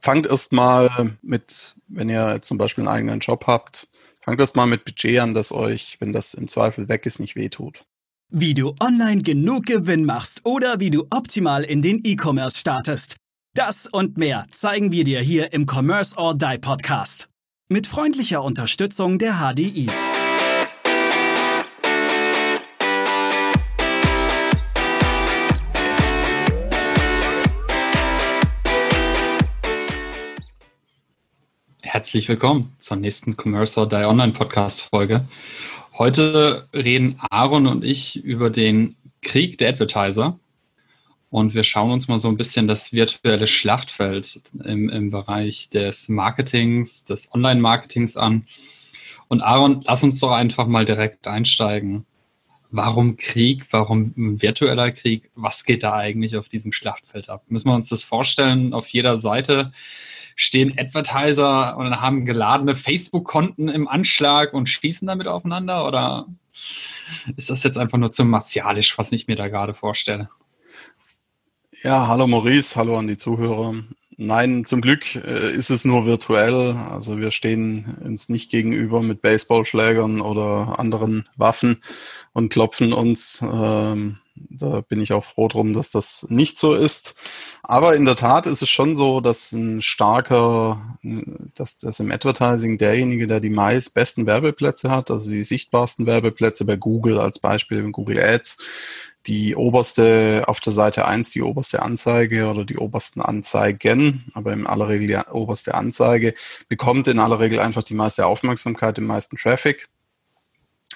fangt erst mal mit, wenn ihr zum Beispiel einen eigenen Job habt, fangt erst mal mit Budget an, das euch, wenn das im Zweifel weg ist, nicht wehtut. Wie du online genug Gewinn machst oder wie du optimal in den E-Commerce startest. Das und mehr zeigen wir dir hier im Commerce or Die Podcast. Mit freundlicher Unterstützung der HDI. Herzlich willkommen zur nächsten Commerce or Die Online Podcast Folge. Heute reden Aaron und ich über den Krieg der Advertiser und wir schauen uns mal so ein bisschen das virtuelle Schlachtfeld im, im Bereich des Marketings, des Online-Marketings an. Und Aaron, lass uns doch einfach mal direkt einsteigen. Warum Krieg? Warum virtueller Krieg? Was geht da eigentlich auf diesem Schlachtfeld ab? Müssen wir uns das vorstellen? Auf jeder Seite stehen Advertiser und haben geladene Facebook-Konten im Anschlag und schießen damit aufeinander? Oder ist das jetzt einfach nur zu martialisch, was ich mir da gerade vorstelle? Ja, hallo Maurice, hallo an die Zuhörer. Nein, zum Glück äh, ist es nur virtuell. Also wir stehen uns nicht gegenüber mit Baseballschlägern oder anderen Waffen und klopfen uns ähm, da bin ich auch froh drum, dass das nicht so ist. Aber in der Tat ist es schon so, dass ein starker, dass das im Advertising derjenige, der die meist besten Werbeplätze hat, also die sichtbarsten Werbeplätze bei Google als Beispiel Google Ads, die oberste auf der Seite 1 die oberste Anzeige oder die obersten Anzeigen, aber in aller Regel die oberste Anzeige, bekommt in aller Regel einfach die meiste Aufmerksamkeit, den meisten Traffic.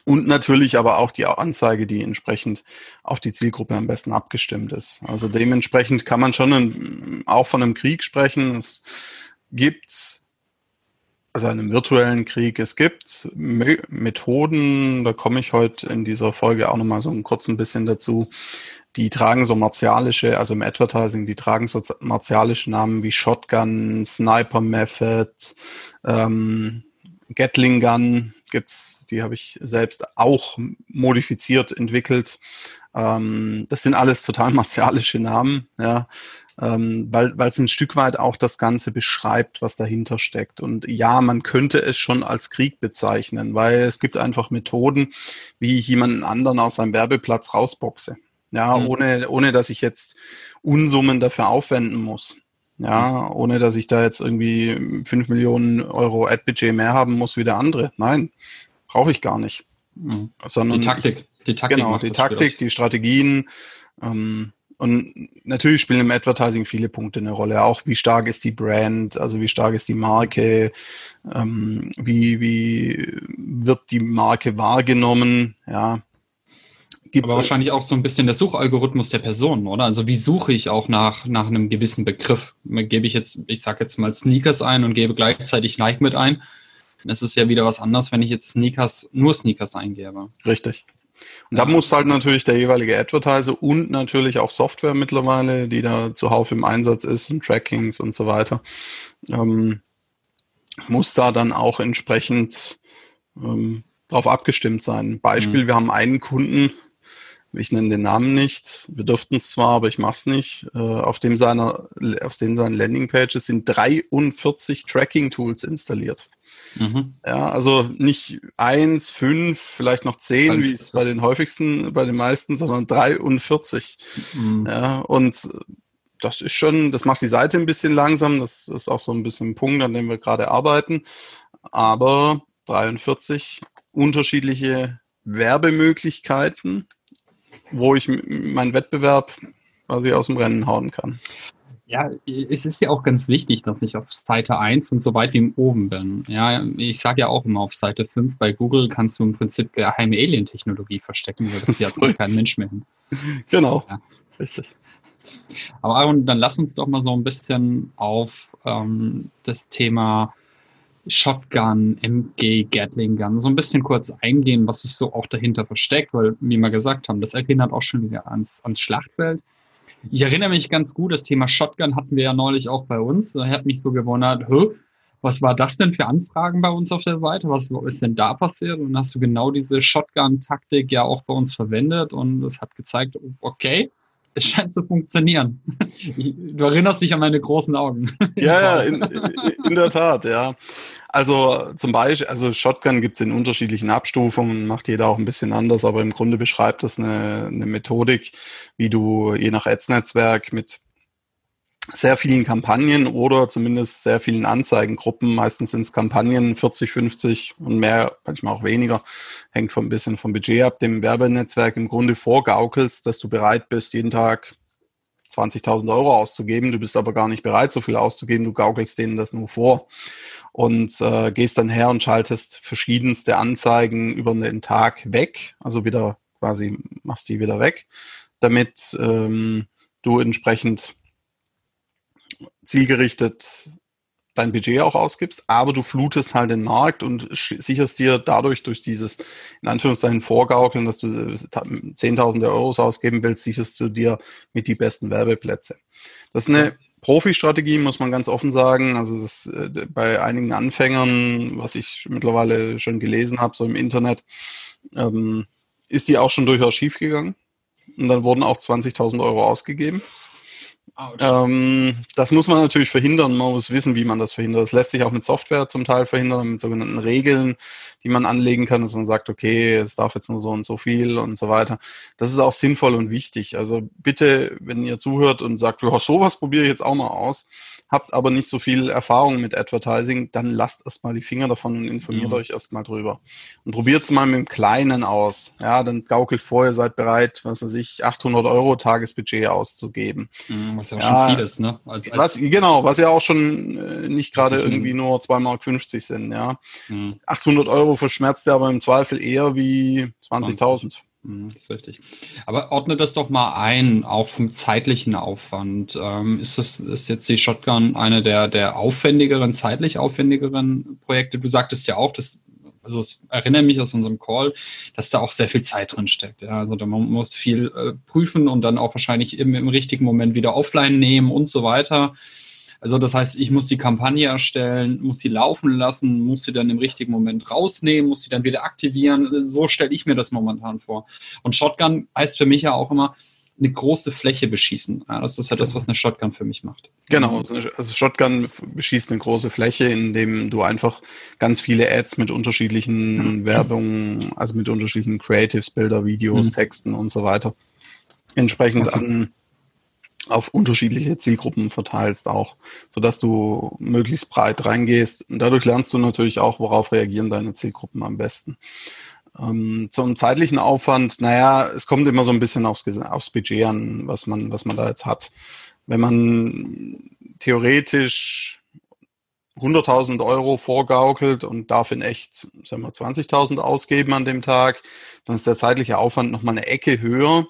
Und natürlich aber auch die Anzeige, die entsprechend auf die Zielgruppe am besten abgestimmt ist. Also dementsprechend kann man schon auch von einem Krieg sprechen. Es gibt also einem virtuellen Krieg. Es gibt Methoden, da komme ich heute in dieser Folge auch nochmal so ein kurz ein bisschen dazu, die tragen so martialische, also im Advertising, die tragen so martialische Namen wie Shotgun, Sniper Method, ähm, Gatling Gun, gibt's, die habe ich selbst auch modifiziert, entwickelt. Ähm, das sind alles total martialische Namen, ja, ähm, weil es ein Stück weit auch das Ganze beschreibt, was dahinter steckt. Und ja, man könnte es schon als Krieg bezeichnen, weil es gibt einfach Methoden, wie ich jemanden anderen aus seinem Werbeplatz rausboxe. Ja, mhm. ohne, ohne dass ich jetzt Unsummen dafür aufwenden muss. Ja, ohne dass ich da jetzt irgendwie 5 Millionen Euro Ad-Budget mehr haben muss wie der andere. Nein, brauche ich gar nicht. Mhm. Sondern die Taktik. Die Taktik genau, die Taktik, die Strategien. Ähm, und natürlich spielen im Advertising viele Punkte eine Rolle. Auch wie stark ist die Brand, also wie stark ist die Marke, ähm, wie, wie wird die Marke wahrgenommen, ja. Gibt's Aber wahrscheinlich auch so ein bisschen der Suchalgorithmus der Person, oder? Also wie suche ich auch nach, nach einem gewissen Begriff? Gebe ich jetzt, ich sage jetzt mal Sneakers ein und gebe gleichzeitig Nike mit ein. Das ist ja wieder was anderes, wenn ich jetzt Sneakers, nur Sneakers eingebe. Richtig. Und da muss halt natürlich der jeweilige Advertiser und natürlich auch Software mittlerweile, die da zuhauf im Einsatz ist und Trackings und so weiter, ähm, muss da dann auch entsprechend ähm, drauf abgestimmt sein. Beispiel, mhm. wir haben einen Kunden, ich nenne den Namen nicht, wir dürften es zwar, aber ich mache es nicht, äh, auf dem seiner, auf den seinen Landingpages sind 43 Tracking-Tools installiert. Mhm. Ja, also nicht eins, fünf, vielleicht noch zehn, wie es bei den häufigsten, bei den meisten, sondern 43. Mhm. Ja, und das ist schon, das macht die Seite ein bisschen langsam, das ist auch so ein bisschen ein Punkt, an dem wir gerade arbeiten. Aber 43 unterschiedliche Werbemöglichkeiten wo ich meinen Wettbewerb quasi aus dem Rennen hauen kann. Ja, es ist ja auch ganz wichtig, dass ich auf Seite 1 und so weit wie oben bin. Ja, ich sage ja auch immer, auf Seite 5 bei Google kannst du im Prinzip geheime Alien-Technologie verstecken, weil das ja kein Mensch mehr hin. Genau, ja. richtig. Aber Aaron, dann lass uns doch mal so ein bisschen auf ähm, das Thema Shotgun, MG, Gatling Gun, so ein bisschen kurz eingehen, was sich so auch dahinter versteckt, weil, wie wir gesagt haben, das erinnert auch schon wieder ans, ans Schlachtfeld. Ich erinnere mich ganz gut, das Thema Shotgun hatten wir ja neulich auch bei uns. Da hat mich so gewundert, was war das denn für Anfragen bei uns auf der Seite? Was ist denn da passiert? Und hast du genau diese Shotgun-Taktik ja auch bei uns verwendet und es hat gezeigt, okay, es scheint zu funktionieren. Ich, du erinnerst dich an meine großen Augen. Ja, ja, in, in, der Tat, ja. Also zum Beispiel, also Shotgun gibt es in unterschiedlichen Abstufungen, macht jeder auch ein bisschen anders, aber im Grunde beschreibt das eine, eine Methodik, wie du je nach Ads-Netzwerk mit sehr vielen Kampagnen oder zumindest sehr vielen Anzeigengruppen, meistens sind es Kampagnen 40, 50 und mehr, manchmal auch weniger, hängt von ein bisschen vom Budget ab, dem Werbenetzwerk im Grunde vorgaukelst, dass du bereit bist, jeden Tag 20.000 Euro auszugeben. Du bist aber gar nicht bereit, so viel auszugeben. Du gaukelst denen das nur vor und äh, gehst dann her und schaltest verschiedenste Anzeigen über den Tag weg, also wieder quasi machst die wieder weg, damit ähm, du entsprechend zielgerichtet dein Budget auch ausgibst, aber du flutest halt den Markt und sicherst dir dadurch durch dieses, in Anführungszeichen, Vorgaukeln, dass du Zehntausende Euros ausgeben willst, sicherst du dir mit die besten Werbeplätze. Das ist eine Profi-Strategie, muss man ganz offen sagen. Also das äh, bei einigen Anfängern, was ich mittlerweile schon gelesen habe, so im Internet, ähm, ist die auch schon durchaus schiefgegangen. Und dann wurden auch 20.000 Euro ausgegeben. Ähm, das muss man natürlich verhindern. Man muss wissen, wie man das verhindert. Das lässt sich auch mit Software zum Teil verhindern, mit sogenannten Regeln, die man anlegen kann, dass man sagt, okay, es darf jetzt nur so und so viel und so weiter. Das ist auch sinnvoll und wichtig. Also bitte, wenn ihr zuhört und sagt, ja, sowas probiere ich jetzt auch mal aus, habt aber nicht so viel Erfahrung mit Advertising, dann lasst erstmal die Finger davon und informiert mhm. euch erstmal drüber. Und probiert es mal mit dem Kleinen aus. Ja, dann gaukelt vor, ihr seid bereit, was weiß ich, 800 Euro Tagesbudget auszugeben. Mhm, was ja schon viel ist, ne? Als, als was, genau, was ja auch schon äh, nicht gerade irgendwie nur 2,50 Mark sind, ja. Mhm. 800 Euro verschmerzt ja aber im Zweifel eher wie 20.000. Mhm, das ist richtig. Aber ordne das doch mal ein, auch vom zeitlichen Aufwand. Ähm, ist das ist jetzt die Shotgun eine der, der aufwendigeren, zeitlich aufwendigeren Projekte? Du sagtest ja auch, dass, also ich erinnere mich aus unserem Call, dass da auch sehr viel Zeit drin steckt. Ja? Also da man muss viel äh, prüfen und dann auch wahrscheinlich im, im richtigen Moment wieder offline nehmen und so weiter. Also das heißt, ich muss die Kampagne erstellen, muss sie laufen lassen, muss sie dann im richtigen Moment rausnehmen, muss sie dann wieder aktivieren. So stelle ich mir das momentan vor. Und Shotgun heißt für mich ja auch immer, eine große Fläche beschießen. Ja, das ist ja das, was eine Shotgun für mich macht. Genau, also, also Shotgun beschießt eine große Fläche, indem du einfach ganz viele Ads mit unterschiedlichen Werbungen, also mit unterschiedlichen Creatives, Bilder, Videos, mhm. Texten und so weiter entsprechend okay. an auf unterschiedliche Zielgruppen verteilst auch, sodass du möglichst breit reingehst. Und dadurch lernst du natürlich auch, worauf reagieren deine Zielgruppen am besten. Ähm, zum zeitlichen Aufwand, naja, es kommt immer so ein bisschen aufs, aufs Budget an, was man, was man da jetzt hat. Wenn man theoretisch 100.000 Euro vorgaukelt und darf in echt, sagen wir, 20.000 ausgeben an dem Tag, dann ist der zeitliche Aufwand nochmal eine Ecke höher.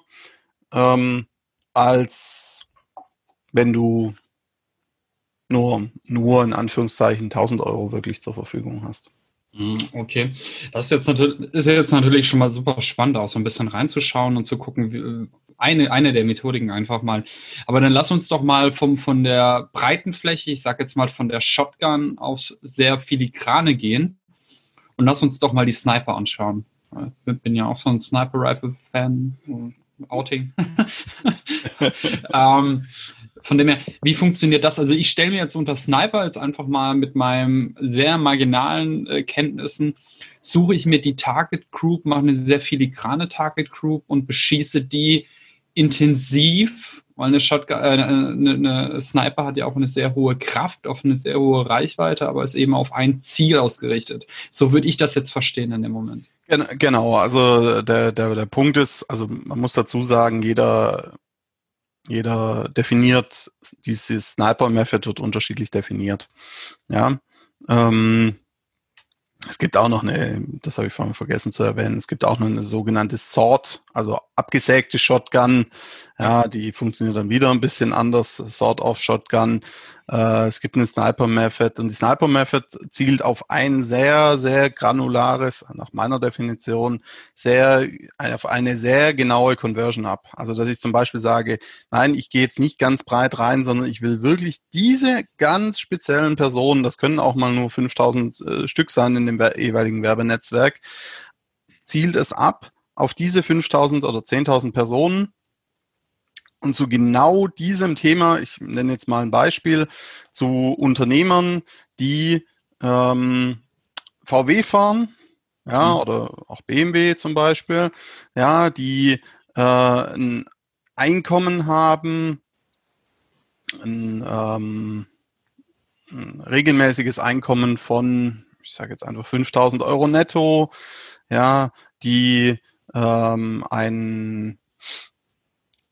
Ähm, als wenn du nur, nur in Anführungszeichen 1000 Euro wirklich zur Verfügung hast. Mhm, okay, das ist jetzt, natürlich, ist jetzt natürlich schon mal super spannend, auch so ein bisschen reinzuschauen und zu gucken, wie, eine, eine der Methodiken einfach mal. Aber dann lass uns doch mal vom, von der breiten Fläche, ich sage jetzt mal von der Shotgun aufs sehr filigrane gehen und lass uns doch mal die Sniper anschauen. Ich bin ja auch so ein Sniper-Rifle-Fan, Outing. ähm, von dem her, wie funktioniert das? Also ich stelle mir jetzt unter Sniper jetzt einfach mal mit meinen sehr marginalen äh, Kenntnissen, suche ich mir die Target Group, mache eine sehr filigrane Target Group und beschieße die intensiv, weil eine, Shotgun, äh, eine, eine Sniper hat ja auch eine sehr hohe Kraft, auf eine sehr hohe Reichweite, aber ist eben auf ein Ziel ausgerichtet. So würde ich das jetzt verstehen in dem Moment. Genau, also der, der, der Punkt ist, also man muss dazu sagen, jeder, jeder definiert, dieses Sniper-Method wird unterschiedlich definiert. Ja. Ähm, es gibt auch noch eine, das habe ich vorhin vergessen zu erwähnen, es gibt auch noch eine sogenannte Sword, also abgesägte Shotgun. Ja, die funktioniert dann wieder ein bisschen anders, Sword-off Shotgun. Äh, es gibt eine Sniper Method und die Sniper Method zielt auf ein sehr, sehr granulares, nach meiner Definition, sehr, auf eine sehr genaue Conversion ab. Also, dass ich zum Beispiel sage, nein, ich gehe jetzt nicht ganz breit rein, sondern ich will wirklich diese ganz speziellen Personen, das können auch mal nur 5000 äh, Stück sein in dem jeweiligen Werbenetzwerk, zielt es ab auf diese 5000 oder 10.000 Personen und zu genau diesem Thema, ich nenne jetzt mal ein Beispiel, zu Unternehmern, die ähm, VW fahren, ja, mhm. oder auch BMW zum Beispiel, ja, die äh, ein Einkommen haben, ein, ähm, ein regelmäßiges Einkommen von, ich sage jetzt einfach 5000 Euro netto, ja, die ähm, ein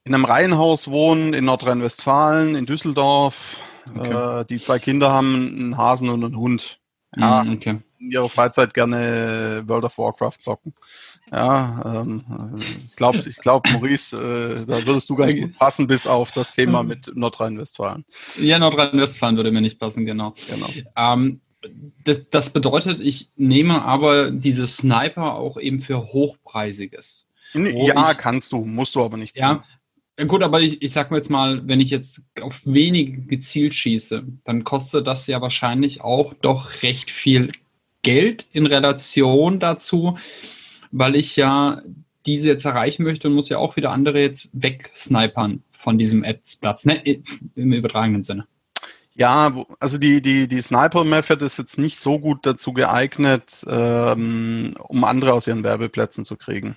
in einem Reihenhaus wohnen in Nordrhein-Westfalen, in Düsseldorf. Okay. Äh, die zwei Kinder haben einen Hasen und einen Hund. Ja, mm, okay. in ihrer Freizeit gerne World of Warcraft zocken. Ja, ähm, ich glaube, ich glaub, Maurice, äh, da würdest du ganz gut passen, bis auf das Thema mit Nordrhein-Westfalen. Ja, Nordrhein-Westfalen würde mir nicht passen, genau. genau. Ähm, das, das, bedeutet, ich nehme aber diese Sniper auch eben für Hochpreisiges. Ja, kannst du, musst du aber nicht. Ja, ja gut, aber ich, ich sag mir jetzt mal, wenn ich jetzt auf wenige gezielt schieße, dann kostet das ja wahrscheinlich auch doch recht viel Geld in Relation dazu, weil ich ja diese jetzt erreichen möchte und muss ja auch wieder andere jetzt wegsnipern von diesem Ads-Platz, ne? im übertragenen Sinne. Ja, also die, die, die Sniper-Method ist jetzt nicht so gut dazu geeignet, ähm, um andere aus ihren Werbeplätzen zu kriegen.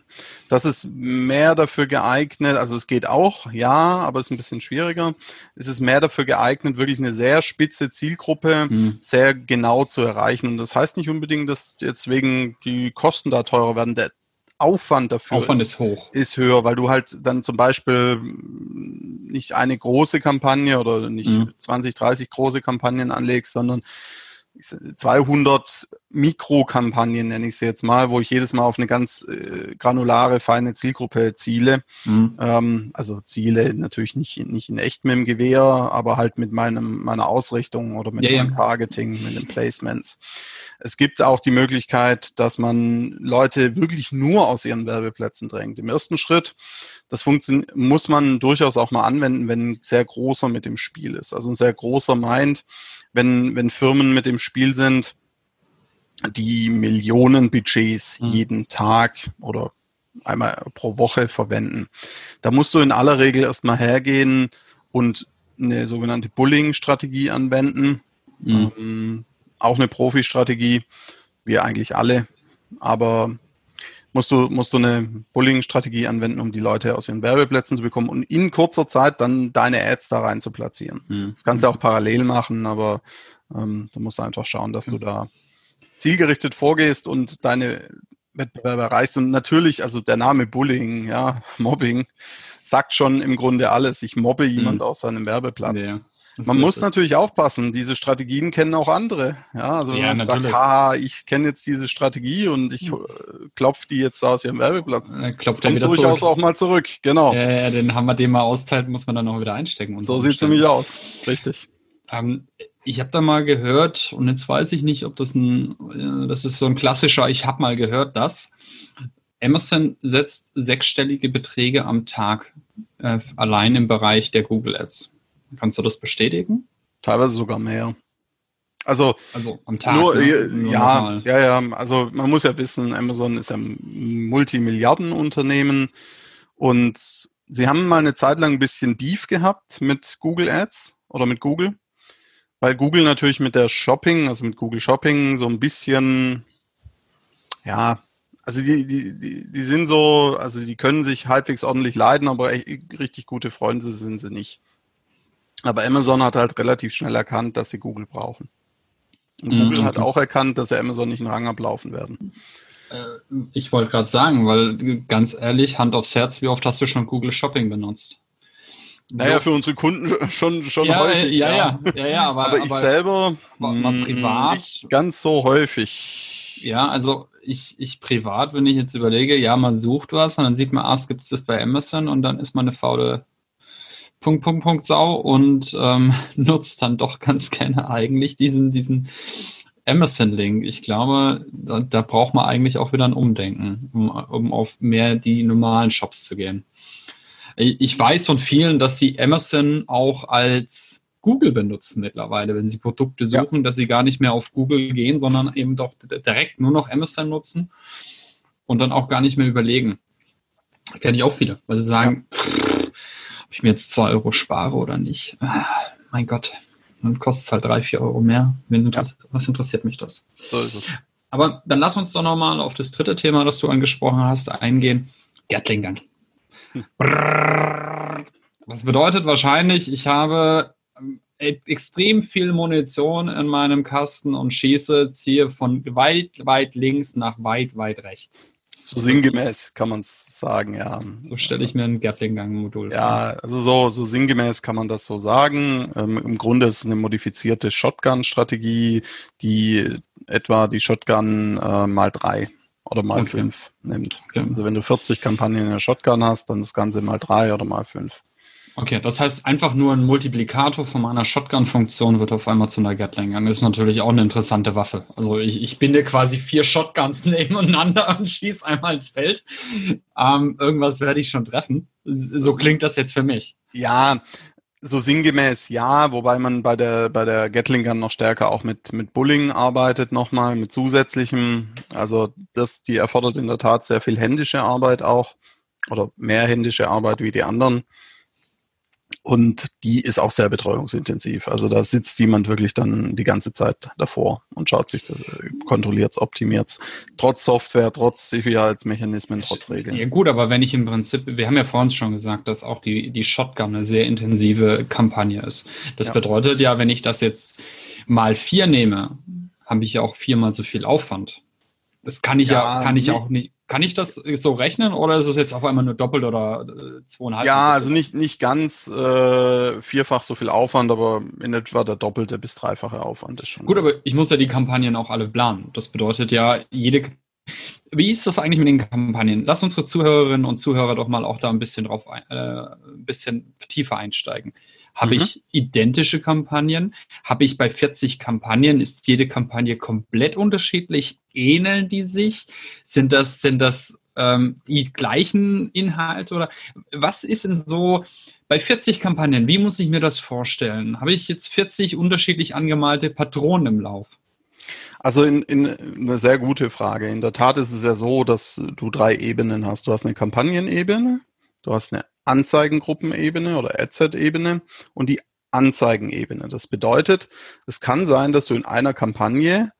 Das ist mehr dafür geeignet, also es geht auch, ja, aber es ist ein bisschen schwieriger. Es ist mehr dafür geeignet, wirklich eine sehr spitze Zielgruppe mhm. sehr genau zu erreichen. Und das heißt nicht unbedingt, dass jetzt wegen die Kosten da teurer werden. Aufwand dafür Aufwand ist, ist, hoch. ist höher, weil du halt dann zum Beispiel nicht eine große Kampagne oder nicht mhm. 20, 30 große Kampagnen anlegst, sondern 200 Mikrokampagnen, nenne ich sie jetzt mal, wo ich jedes Mal auf eine ganz äh, granulare, feine Zielgruppe ziele. Mhm. Ähm, also Ziele natürlich nicht, nicht in echt mit dem Gewehr, aber halt mit meinem, meiner Ausrichtung oder mit ja, meinem ja. Targeting, mit den Placements. Es gibt auch die Möglichkeit, dass man Leute wirklich nur aus ihren Werbeplätzen drängt. Im ersten Schritt, das muss man durchaus auch mal anwenden, wenn ein sehr großer mit dem Spiel ist. Also ein sehr großer meint, wenn, wenn Firmen mit dem Spiel sind, die Millionen Budgets mhm. jeden Tag oder einmal pro Woche verwenden. Da musst du in aller Regel erstmal hergehen und eine sogenannte Bullying-Strategie anwenden. Mhm. Auch eine Profi-Strategie, wie eigentlich alle. Aber musst du, musst du eine Bullying-Strategie anwenden, um die Leute aus ihren Werbeplätzen zu bekommen und in kurzer Zeit dann deine Ads da rein zu platzieren. Mhm. Das kannst du auch parallel machen, aber ähm, du musst einfach schauen, dass du da zielgerichtet vorgehst und deine Wettbewerber erreichst. Und natürlich, also der Name Bullying, ja, Mobbing, sagt schon im Grunde alles. Ich mobbe jemand mhm. aus seinem Werbeplatz. Ja. Man muss natürlich aufpassen. Diese Strategien kennen auch andere. Ja, also wenn ja, man natürlich. sagt, haha, ich kenne jetzt diese Strategie und ich hm. äh, klopfe die jetzt aus ihrem Werbeplatz. Dann klopft er wieder durchaus zurück. auch mal zurück. Genau. Ja, ja, den Hammer, den man austeilt, muss man dann auch wieder einstecken. so sieht es nämlich aus. Richtig. Ähm, ich habe da mal gehört und jetzt weiß ich nicht, ob das ein, äh, das ist so ein klassischer, ich habe mal gehört, dass Amazon setzt sechsstellige Beträge am Tag äh, allein im Bereich der Google Ads. Kannst du das bestätigen? Teilweise sogar mehr. Also, also am Tag. Nur, ne? nur ja, ja, ja. Also man muss ja wissen, Amazon ist ja ein Multimilliardenunternehmen und sie haben mal eine Zeit lang ein bisschen Beef gehabt mit Google Ads oder mit Google, weil Google natürlich mit der Shopping, also mit Google Shopping so ein bisschen, ja, also die, die, die, die sind so, also die können sich halbwegs ordentlich leiden, aber richtig gute Freunde sind sie nicht. Aber Amazon hat halt relativ schnell erkannt, dass sie Google brauchen. Und mhm, Google hat auch erkannt, dass sie Amazon nicht einen Rang ablaufen werden. Äh, ich wollte gerade sagen, weil ganz ehrlich, Hand aufs Herz, wie oft hast du schon Google Shopping benutzt? Naja, für unsere Kunden schon, schon ja, häufig. Ja, ja, ja, ja, ja aber, aber ich aber selber mal mm, privat nicht ganz so häufig. Ja, also ich, ich privat, wenn ich jetzt überlege, ja, man sucht was und dann sieht man, ah, es gibt es das bei Amazon und dann ist man eine faule Punkt, Punkt, Punkt Sau und ähm, nutzt dann doch ganz gerne eigentlich diesen, diesen Amazon-Link. Ich glaube, da, da, braucht man eigentlich auch wieder ein Umdenken, um, um auf mehr die normalen Shops zu gehen. Ich, weiß von vielen, dass sie Amazon auch als Google benutzen mittlerweile, wenn sie Produkte suchen, ja. dass sie gar nicht mehr auf Google gehen, sondern eben doch direkt nur noch Amazon nutzen und dann auch gar nicht mehr überlegen. Kenne ich auch viele, weil sie sagen, ja ich mir jetzt zwei Euro spare oder nicht. Ah, mein Gott, dann kostet es halt drei, vier Euro mehr. Ja. Was interessiert mich das? So ist es. Aber dann lass uns doch nochmal auf das dritte Thema, das du angesprochen hast, eingehen. Gatling Gun. Hm. Was bedeutet wahrscheinlich, ich habe ähm, e-, extrem viel Munition in meinem Kasten und schieße, ziehe von weit, weit links nach weit, weit rechts. So sinngemäß kann man es sagen, ja. So stelle ich mir ein Gatling-Gang-Modul vor. Ja, also so, so sinngemäß kann man das so sagen. Ähm, Im Grunde ist es eine modifizierte Shotgun-Strategie, die etwa die Shotgun äh, mal drei oder mal okay. fünf nimmt. Okay. Also wenn du 40 Kampagnen in der Shotgun hast, dann das Ganze mal drei oder mal fünf. Okay, das heißt einfach nur ein Multiplikator von meiner Shotgun-Funktion wird auf einmal zu einer Gatling. Das ist natürlich auch eine interessante Waffe. Also ich, ich binde quasi vier Shotguns nebeneinander und schieße einmal ins Feld. Ähm, irgendwas werde ich schon treffen. So klingt das jetzt für mich. Ja, so sinngemäß ja, wobei man bei der, bei der Gatling Gun noch stärker auch mit, mit Bullying arbeitet nochmal, mit zusätzlichem. Also das, die erfordert in der Tat sehr viel händische Arbeit auch oder mehr händische Arbeit wie die anderen. Und die ist auch sehr betreuungsintensiv. Also da sitzt jemand wirklich dann die ganze Zeit davor und schaut sich, das, kontrolliert es, optimiert es. Trotz Software, trotz Sicherheitsmechanismen, trotz Regeln. Ja gut, aber wenn ich im Prinzip, wir haben ja vorhin schon gesagt, dass auch die, die Shotgun eine sehr intensive Kampagne ist. Das ja. bedeutet ja, wenn ich das jetzt mal vier nehme, habe ich ja auch viermal so viel Aufwand. Das kann ich ja, ja kann ich auch nicht, kann ich das so rechnen oder ist es jetzt auf einmal nur doppelt oder äh, zweieinhalb? Ja, also nicht, nicht ganz äh, vierfach so viel Aufwand, aber in etwa der doppelte bis dreifache Aufwand ist schon. Gut, aber ich muss ja die Kampagnen auch alle planen. Das bedeutet ja, jede. Wie ist das eigentlich mit den Kampagnen? Lass unsere Zuhörerinnen und Zuhörer doch mal auch da ein bisschen drauf, äh, ein bisschen tiefer einsteigen. Habe mhm. ich identische Kampagnen? Habe ich bei 40 Kampagnen, ist jede Kampagne komplett unterschiedlich? Ähneln die sich? Sind das, sind das ähm, die gleichen Inhalte oder was ist denn so bei 40 Kampagnen? Wie muss ich mir das vorstellen? Habe ich jetzt 40 unterschiedlich angemalte Patronen im Lauf? Also in, in eine sehr gute Frage. In der Tat ist es ja so, dass du drei Ebenen hast. Du hast eine Kampagnenebene, du hast eine Anzeigengruppenebene oder Adset-Ebene und die Anzeigenebene. Das bedeutet, es kann sein, dass du in einer Kampagne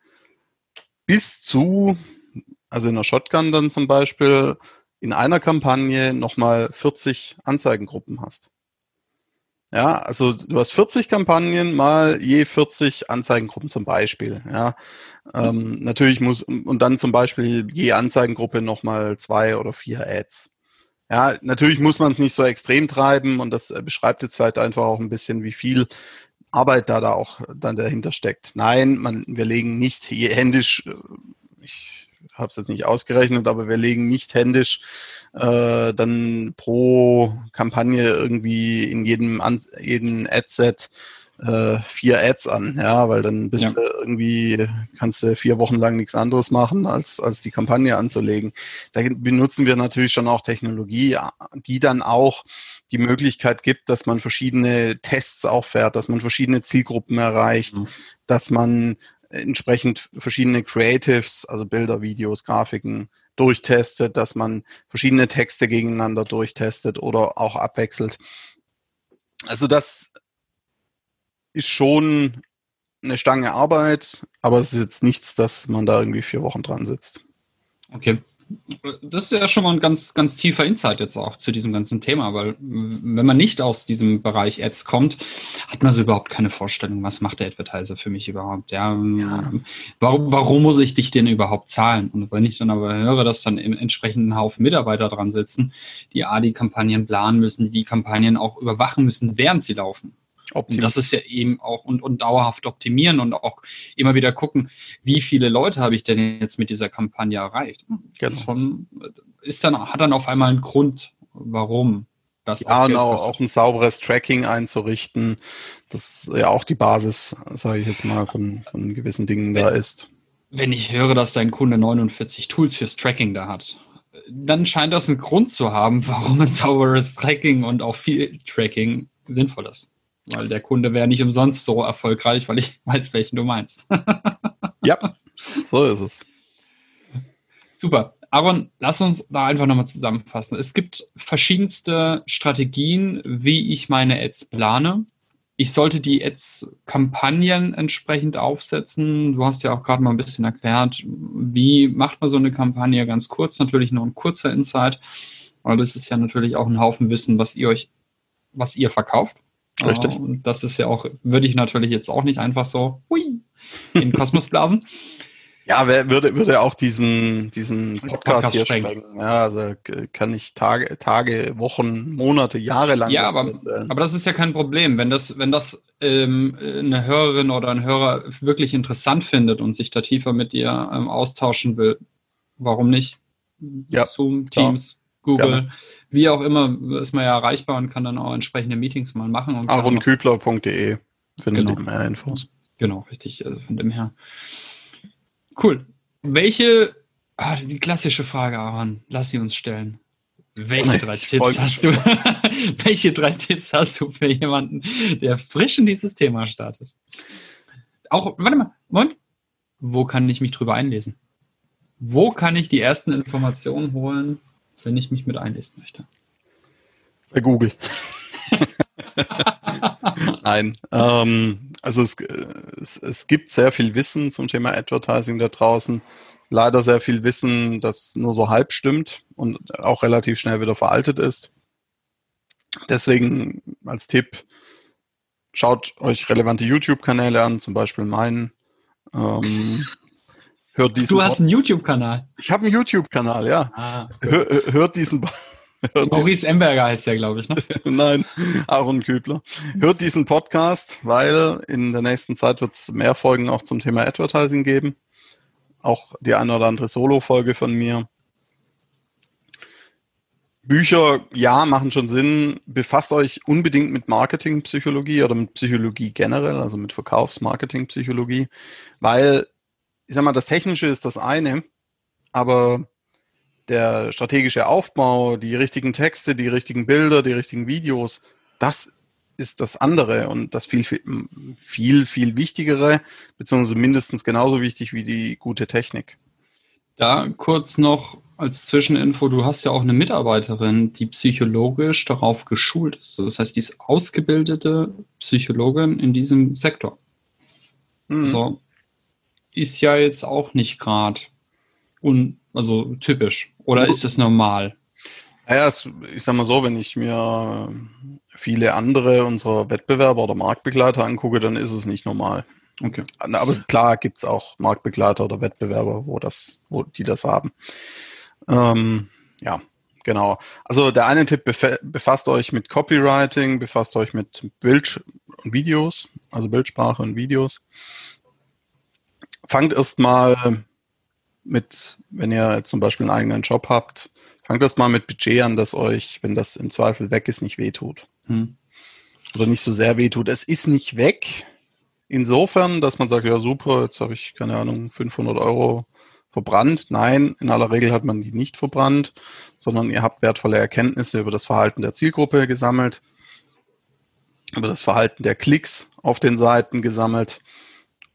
bis zu, also in der Shotgun dann zum Beispiel, in einer Kampagne nochmal 40 Anzeigengruppen hast. Ja, also du hast 40 Kampagnen mal je 40 Anzeigengruppen zum Beispiel. Ja, ähm, natürlich muss und dann zum Beispiel je Anzeigengruppe nochmal zwei oder vier Ads. Ja, natürlich muss man es nicht so extrem treiben und das äh, beschreibt jetzt vielleicht einfach auch ein bisschen, wie viel Arbeit da, da auch dann dahinter steckt. Nein, man, wir legen nicht händisch, äh, ich habe es jetzt nicht ausgerechnet, aber wir legen nicht händisch äh, dann pro Kampagne irgendwie in jedem, jedem Adset äh, vier Ads an, ja, weil dann bist ja. du irgendwie, kannst du vier Wochen lang nichts anderes machen, als, als die Kampagne anzulegen. Da benutzen wir natürlich schon auch Technologie, die dann auch die Möglichkeit gibt, dass man verschiedene Tests auch fährt, dass man verschiedene Zielgruppen erreicht, mhm. dass man entsprechend verschiedene Creatives, also Bilder, Videos, Grafiken durchtestet, dass man verschiedene Texte gegeneinander durchtestet oder auch abwechselt. Also das ist schon eine Stange Arbeit, aber es ist jetzt nichts, dass man da irgendwie vier Wochen dran sitzt. Okay. Das ist ja schon mal ein ganz, ganz tiefer Insight jetzt auch zu diesem ganzen Thema, weil wenn man nicht aus diesem Bereich Ads kommt, hat man so überhaupt keine Vorstellung, was macht der Advertiser für mich überhaupt. Ja, ja. Warum, warum muss ich dich denn überhaupt zahlen? Und wenn ich dann aber höre, dass dann im entsprechenden Haufen Mitarbeiter dran sitzen, die A, die Kampagnen planen müssen, die Kampagnen auch überwachen müssen, während sie laufen. Optimieren. Und das ist ja eben auch und, und dauerhaft optimieren und auch immer wieder gucken, wie viele Leute habe ich denn jetzt mit dieser Kampagne erreicht. Genau. Schon, ist dann, hat dann auf einmal einen Grund, warum das ja, genau, auch ein sauberes Tracking einzurichten, das ja auch die Basis, sage ich jetzt mal, von, von gewissen Dingen wenn, da ist. Wenn ich höre, dass dein Kunde 49 Tools fürs Tracking da hat, dann scheint das einen Grund zu haben, warum ein sauberes Tracking und auch viel Tracking sinnvoll ist. Weil der Kunde wäre nicht umsonst so erfolgreich, weil ich weiß, welchen du meinst. ja, so ist es. Super. Aaron, lass uns da einfach nochmal zusammenfassen. Es gibt verschiedenste Strategien, wie ich meine Ads plane. Ich sollte die Ads-Kampagnen entsprechend aufsetzen. Du hast ja auch gerade mal ein bisschen erklärt, wie macht man so eine Kampagne ganz kurz. Natürlich nur ein kurzer Insight, weil das ist ja natürlich auch ein Haufen Wissen, was ihr euch, was ihr verkauft. Richtig. Und das ist ja auch, würde ich natürlich jetzt auch nicht einfach so hui, in den Kosmos blasen. Ja, wer würde, würde auch diesen, diesen Podcast, Podcast hier sprengen. Ja, also kann ich Tage, Tage, Wochen, Monate, Jahre lang Ja, aber, erzählen. aber das ist ja kein Problem. Wenn das, wenn das ähm, eine Hörerin oder ein Hörer wirklich interessant findet und sich da tiefer mit dir ähm, austauschen will, warum nicht? Ja, Zoom, klar. Teams, Google, Gerne. Wie auch immer, ist man ja erreichbar und kann dann auch entsprechende Meetings mal machen. Aaronkübler.de findet Genau. ihr mehr Infos. Genau, richtig. Also von dem her. Cool. Welche, ah, die klassische Frage, Aaron, lass sie uns stellen. Welche drei Tipps hast du? welche drei Tipps hast du für jemanden, der frisch in dieses Thema startet? Auch, warte mal, Moment. Wo kann ich mich drüber einlesen? Wo kann ich die ersten Informationen holen, wenn ich mich mit einlesen möchte? Bei Google. Nein. Ähm, also es, es, es gibt sehr viel Wissen zum Thema Advertising da draußen. Leider sehr viel Wissen, das nur so halb stimmt und auch relativ schnell wieder veraltet ist. Deswegen als Tipp, schaut euch relevante YouTube-Kanäle an, zum Beispiel meinen. Ähm, hört diesen Du hast einen YouTube-Kanal. ich habe einen YouTube-Kanal, ja. Ah, Hör, hört diesen hört diesen Maurice Emberger heißt der, glaube ich, ne? Nein, Aaron Kübler. Hört diesen Podcast, weil in der nächsten Zeit wird es mehr Folgen auch zum Thema Advertising geben. Auch die eine oder andere Solo-Folge von mir. Bücher, ja, machen schon Sinn. Befasst euch unbedingt mit Marketingpsychologie oder mit Psychologie generell, also mit Verkaufsmarketingpsychologie, weil, ich sag mal, das Technische ist das eine, aber der strategische Aufbau, die richtigen Texte, die richtigen Bilder, die richtigen Videos, das ist das andere und das viel, viel, viel, viel wichtigere, beziehungsweise mindestens genauso wichtig wie die gute Technik. Da kurz noch als Zwischeninfo, du hast ja auch eine Mitarbeiterin, die psychologisch darauf geschult ist. Das heißt, die ist ausgebildete Psychologin in diesem Sektor. Mhm. Also ist ja jetzt auch nicht gerade un, also typisch. Oder ist es normal? Naja, es, ich sag mal so, wenn ich mir viele andere unserer Wettbewerber oder Marktbegleiter angucke, dann ist es nicht normal. Okay. Aber klar gibt es auch Marktbegleiter oder Wettbewerber, wo das, wo die das haben. Ähm, ja, genau. Also der eine Tipp, befa- befasst euch mit Copywriting, befasst euch mit Bild und Videos, also Bildsprache und Videos. Fangt erstmal mit, wenn ihr zum Beispiel einen eigenen Job habt, fangt erst mal mit Budget an, das euch, wenn das im Zweifel weg ist, nicht wehtut. Hm. Oder nicht so sehr wehtut. Es ist nicht weg. Insofern, dass man sagt, ja super, jetzt habe ich, keine Ahnung, 500 Euro verbrannt. Nein, in aller Regel hat man die nicht verbrannt, sondern ihr habt wertvolle Erkenntnisse über das Verhalten der Zielgruppe gesammelt, über das Verhalten der Klicks auf den Seiten gesammelt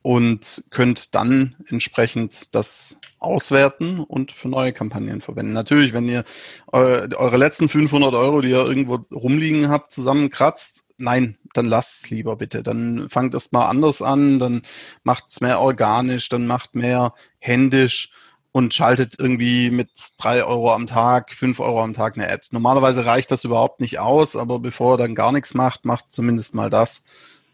und könnt dann entsprechend das auswerten und für neue Kampagnen verwenden. Natürlich, wenn ihr eu- eure letzten 500 Euro, die ihr irgendwo rumliegen habt, zusammenkratzt, nein, dann lasst es lieber bitte. Dann fangt erst mal anders an, dann macht es mehr organisch, dann macht mehr händisch und schaltet irgendwie mit drei Euro am Tag, fünf Euro am Tag eine Ad. Normalerweise reicht das überhaupt nicht aus, aber bevor er dann gar nichts macht, macht zumindest mal das.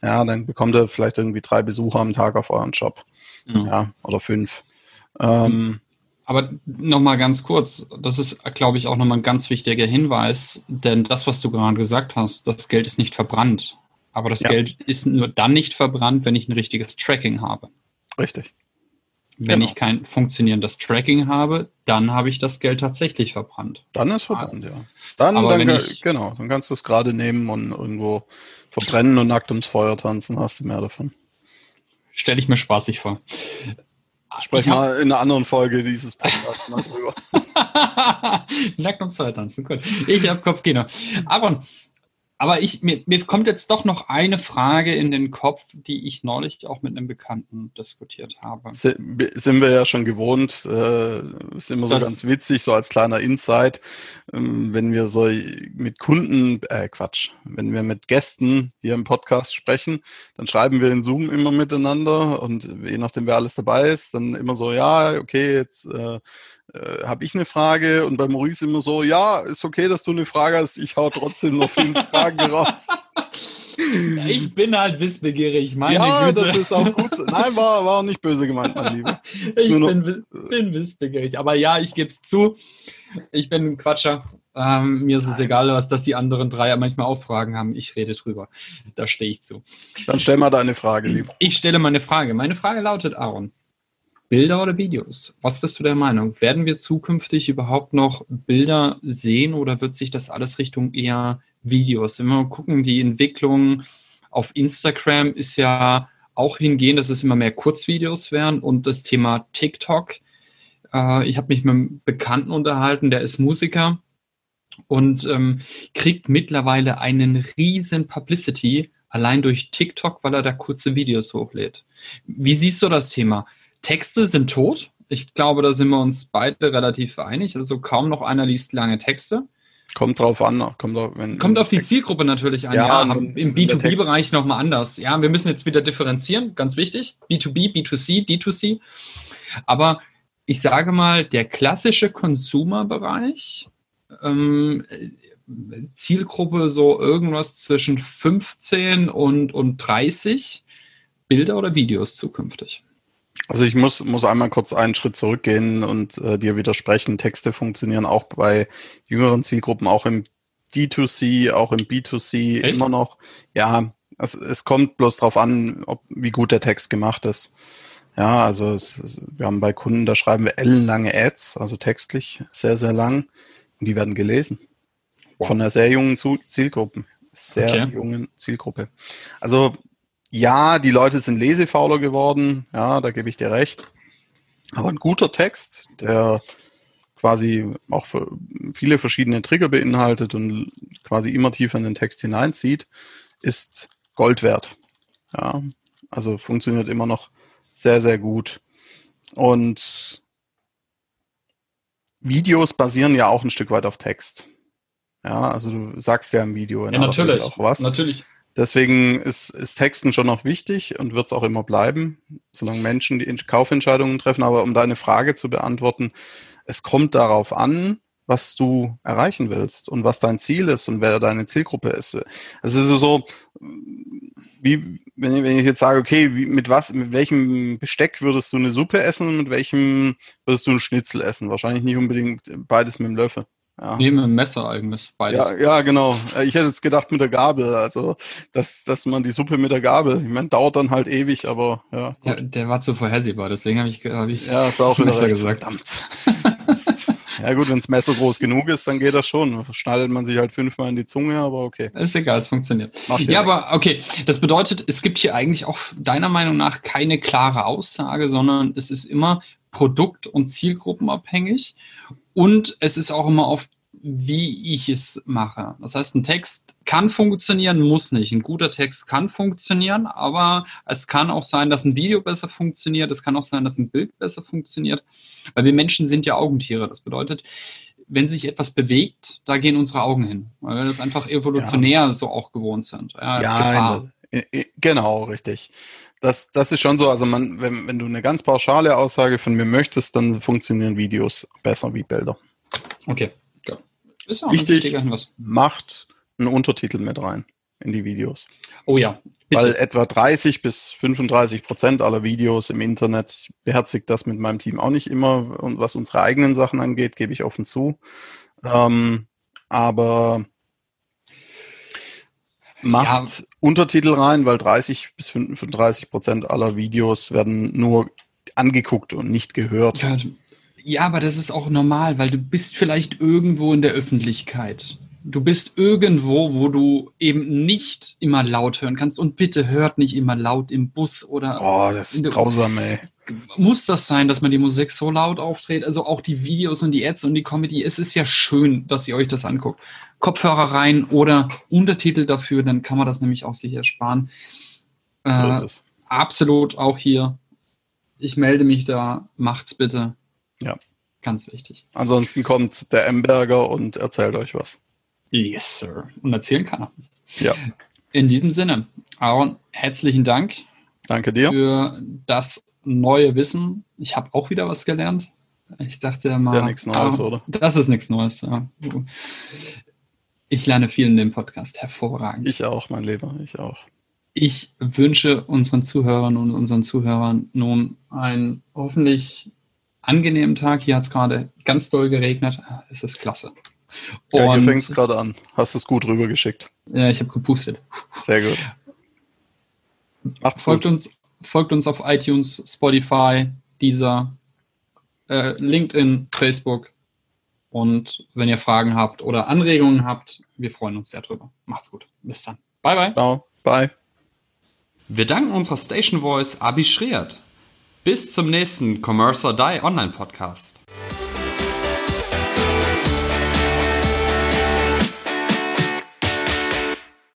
Ja, dann bekommt ihr vielleicht irgendwie drei Besucher am Tag auf euren Shop. Ja. Ja, oder fünf. Ähm, Aber nochmal ganz kurz, das ist, glaube ich, auch nochmal ein ganz wichtiger Hinweis, denn das, was du gerade gesagt hast, das Geld ist nicht verbrannt. Aber das Ja. Geld ist nur dann nicht verbrannt, wenn ich ein richtiges Tracking habe. richtig. Wenn Genau. ich kein funktionierendes Tracking habe, dann habe ich das Geld tatsächlich verbrannt. Dann ist verbrannt, ja. Dann, Aber dann ich- genau, dann kannst du es gerade nehmen und irgendwo verbrennen und nackt ums Feuer tanzen, hast du mehr davon. Stelle ich mir spaßig vor. Sprech Ich hab- mal in einer anderen Folge dieses Podcasts mal drüber. Nackt ums Feuer tanzen, gut. Ich habe Kopfkino. Aaron, Aber ich, mir, mir, kommt jetzt doch noch eine Frage in den Kopf, die ich neulich auch mit einem Bekannten diskutiert habe. Sind wir ja schon gewohnt, äh, ist immer so das, ganz witzig, so als kleiner Insight, ähm, wenn wir so mit Kunden, äh Quatsch, wenn wir mit Gästen hier im Podcast sprechen, dann schreiben wir in Zoom immer miteinander und je nachdem, wer alles dabei ist, dann immer so, ja, okay, jetzt äh, äh, habe ich eine Frage und bei Maurice immer so, ja, ist okay, dass du eine Frage hast, ich hau trotzdem noch fünf Fragen raus. Ich bin halt wissbegierig, meine Ja, Güte. das ist auch gut. Nein, war, war auch nicht böse gemeint, mein Lieber. Ich bin, bin, wissbegierig. Aber ja, ich gebe es zu. Ich bin ein Quatscher. Ähm, mir ist es egal, was das die anderen drei manchmal auch Fragen haben. Ich rede drüber. Da stehe ich zu. Dann stell mal deine Frage, lieber. Ich stelle meine Frage. Meine Frage lautet, Aaron. Bilder oder Videos? Was bist du der Meinung? Werden wir zukünftig überhaupt noch Bilder sehen oder wird sich das alles Richtung eher Videos? Wenn wir mal gucken, die Entwicklung auf Instagram ist ja auch hingehend, dass es immer mehr Kurzvideos werden und das Thema TikTok. Äh, ich habe mich mit einem Bekannten unterhalten, der ist Musiker und ähm, kriegt mittlerweile einen riesen Publicity allein durch TikTok, weil er da kurze Videos hochlädt. Wie siehst du das Thema? Texte sind tot. Ich glaube, da sind wir uns beide relativ einig. Also kaum noch einer liest lange Texte. Kommt drauf an. Kommt auf, wenn, kommt auf die Zielgruppe natürlich an. Ja, ja im B2B-Bereich nochmal anders. Ja, wir müssen jetzt wieder differenzieren, ganz wichtig. B2B, B2C, D2C. Aber ich sage mal, der klassische Consumer-Bereich, ähm, Zielgruppe so irgendwas zwischen 15 und, und 30 Bilder oder Videos zukünftig. Also ich muss, muss einmal kurz einen Schritt zurückgehen und äh, dir widersprechen. Texte funktionieren auch bei jüngeren Zielgruppen, auch im D2C, auch im B2C Echt? immer noch. Ja, es, es kommt bloß darauf an, ob, wie gut der Text gemacht ist. Ja, also es, es, wir haben bei Kunden, da schreiben wir ellenlange Ads, also textlich sehr, sehr lang. Und die werden gelesen. Wow. Von einer sehr jungen Zielgruppe. Sehr okay. jungen Zielgruppe. Also ja, die Leute sind lesefauler geworden, ja, da gebe ich dir recht. Aber ein guter Text, der quasi auch viele verschiedene Trigger beinhaltet und quasi immer tiefer in den Text hineinzieht, ist Gold wert. Ja, also funktioniert immer noch sehr, sehr gut. Und Videos basieren ja auch ein Stück weit auf Text. Ja, also du sagst ja im Video ja, natürlich, auch was. Natürlich. Deswegen ist, ist Texten schon noch wichtig und wird es auch immer bleiben, solange Menschen die Kaufentscheidungen treffen. Aber um deine Frage zu beantworten, es kommt darauf an, was du erreichen willst und was dein Ziel ist und wer deine Zielgruppe ist. Es ist so, wie wenn ich, wenn ich jetzt sage, okay, wie, mit was, mit welchem Besteck würdest du eine Suppe essen und mit welchem würdest du einen Schnitzel essen? Wahrscheinlich nicht unbedingt beides mit dem Löffel. Ja. Nee, mit dem Messer eigentlich, beides. Ja, ja, genau. Ich hätte jetzt gedacht mit der Gabel, also dass, dass man die Suppe mit der Gabel, ich meine, dauert dann halt ewig, aber ja. ja der war zu vorhersehbar, deswegen habe ich, hab ich ja, ist auch Messer gesagt. Verdammt. ja gut, wenn das Messer groß genug ist, dann geht das schon. Schneidet man sich halt fünfmal in die Zunge, aber okay. Ist egal, es funktioniert. Ja, aber okay, das bedeutet, es gibt hier eigentlich auch deiner Meinung nach keine klare Aussage, sondern es ist immer produkt- und zielgruppenabhängig. Und es ist auch immer auf, wie ich es mache. Das heißt, ein Text kann funktionieren, muss nicht. Ein guter Text kann funktionieren, aber es kann auch sein, dass ein Video besser funktioniert. Es kann auch sein, dass ein Bild besser funktioniert. Weil wir Menschen sind ja Augentiere. Das bedeutet, wenn sich etwas bewegt, da gehen unsere Augen hin, weil wir das einfach evolutionär ja. so auch gewohnt sind. Ja, ja Genau, richtig. Das, das ist schon so. Also man, wenn, wenn du eine ganz pauschale Aussage von mir möchtest, dann funktionieren Videos besser wie Bilder. Okay. Ja. Ist auch Wichtig, macht einen Untertitel mit rein in die Videos. Oh ja. Bitte. Weil etwa 30 bis 35 Prozent aller Videos im Internet beherzigt das mit meinem Team auch nicht immer. Und was unsere eigenen Sachen angeht, gebe ich offen zu. Ähm, aber macht ja. Untertitel rein, weil 30 bis 35 Prozent aller Videos werden nur angeguckt und nicht gehört. Ja, ja, aber das ist auch normal, weil du bist vielleicht irgendwo in der Öffentlichkeit. du bist irgendwo, wo du eben nicht immer laut hören kannst. Und bitte hört nicht immer laut im Bus oder. Oh, das ist grausam, ey. Muss das sein, dass man die Musik so laut aufdreht? Also auch die Videos und die Ads und die Comedy. Es ist ja schön, dass ihr euch das anguckt. Kopfhörer rein oder Untertitel dafür, dann kann man das nämlich auch sicher sparen. So äh. Absolut auch hier. Ich melde mich da. Macht's bitte. Ja. Ganz wichtig. Ansonsten kommt der Emberger und erzählt euch was. Yes, Sir. Und erzählen kann er. Ja. In diesem Sinne, Aaron, herzlichen Dank. Danke dir. Für das neue Wissen. Ich habe auch wieder was gelernt. Ich dachte mal. Ist ja nichts Neues, ah, oder? Das ist nichts Neues, ja. Ich lerne viel in dem Podcast. Hervorragend. Ich auch, mein Lieber. Ich auch. Ich wünsche unseren Zuhörern und unseren Zuhörern nun einen hoffentlich angenehmen Tag. Hier hat es gerade ganz doll geregnet. Es ist klasse. Ja, hier fängt es gerade an. Hast es gut rübergeschickt. Ja, ich habe gepustet. Sehr gut. Macht's folgt gut. Uns, folgt uns auf iTunes, Spotify, Deezer, äh, LinkedIn, Facebook. Und wenn ihr Fragen habt oder Anregungen habt, wir freuen uns sehr drüber. Macht's gut. Bis dann. Bye, bye. Ciao. Bye. Wir danken unserer Station Voice Abi Schreert. Bis zum nächsten Commerce or Die Online Podcast.